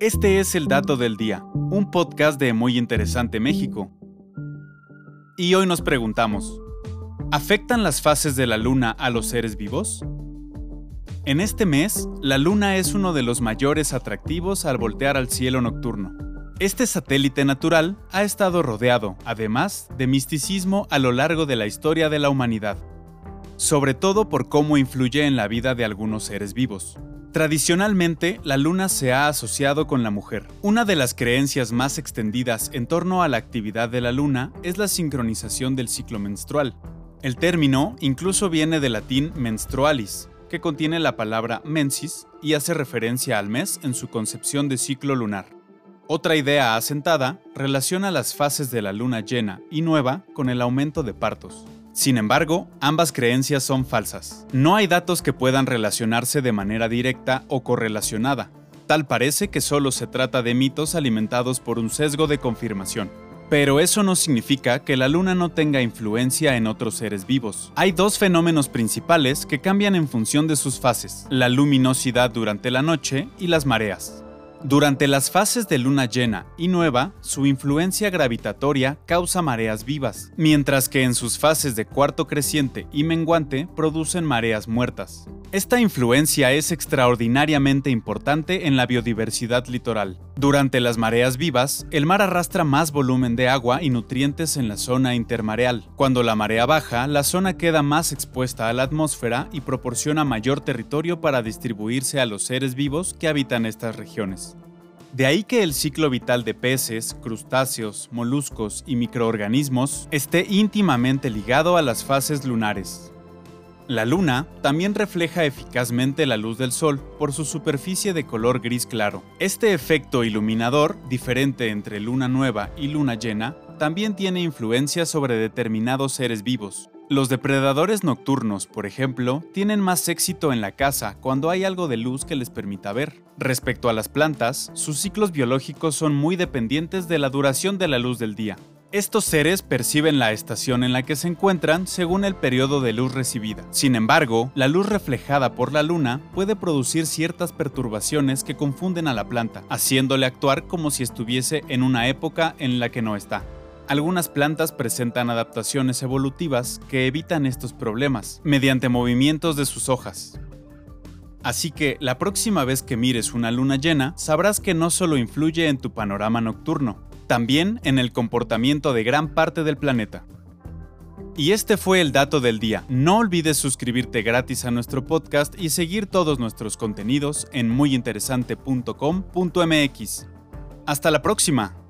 Este es el Dato del Día, un podcast de Muy Interesante México. Y hoy nos preguntamos, ¿afectan las fases de la luna a los seres vivos? En este mes, la luna es uno de los mayores atractivos al voltear al cielo nocturno. Este satélite natural ha estado rodeado, además, de misticismo a lo largo de la historia de la humanidad, sobre todo por cómo influye en la vida de algunos seres vivos. Tradicionalmente, la luna se ha asociado con la mujer. Una de las creencias más extendidas en torno a la actividad de la luna es la sincronización del ciclo menstrual. El término incluso viene del latín menstrualis, que contiene la palabra mensis y hace referencia al mes en su concepción de ciclo lunar. Otra idea asentada relaciona las fases de la luna llena y nueva con el aumento de partos. Sin embargo, ambas creencias son falsas. No hay datos que puedan relacionarse de manera directa o correlacionada. Tal parece que solo se trata de mitos alimentados por un sesgo de confirmación. Pero eso no significa que la luna no tenga influencia en otros seres vivos. Hay dos fenómenos principales que cambian en función de sus fases, la luminosidad durante la noche y las mareas. Durante las fases de luna llena y nueva, su influencia gravitatoria causa mareas vivas, mientras que en sus fases de cuarto creciente y menguante producen mareas muertas. Esta influencia es extraordinariamente importante en la biodiversidad litoral. Durante las mareas vivas, el mar arrastra más volumen de agua y nutrientes en la zona intermareal. Cuando la marea baja, la zona queda más expuesta a la atmósfera y proporciona mayor territorio para distribuirse a los seres vivos que habitan estas regiones. De ahí que el ciclo vital de peces, crustáceos, moluscos y microorganismos esté íntimamente ligado a las fases lunares. La luna también refleja eficazmente la luz del sol por su superficie de color gris claro. Este efecto iluminador, diferente entre luna nueva y luna llena, también tiene influencia sobre determinados seres vivos. Los depredadores nocturnos, por ejemplo, tienen más éxito en la caza cuando hay algo de luz que les permita ver. Respecto a las plantas, sus ciclos biológicos son muy dependientes de la duración de la luz del día. Estos seres perciben la estación en la que se encuentran según el periodo de luz recibida. Sin embargo, la luz reflejada por la luna puede producir ciertas perturbaciones que confunden a la planta, haciéndole actuar como si estuviese en una época en la que no está. Algunas plantas presentan adaptaciones evolutivas que evitan estos problemas mediante movimientos de sus hojas. Así que la próxima vez que mires una luna llena, sabrás que no solo influye en tu panorama nocturno, también en el comportamiento de gran parte del planeta. Y este fue el dato del día. No olvides suscribirte gratis a nuestro podcast y seguir todos nuestros contenidos en muyinteresante.com.mx. Hasta la próxima.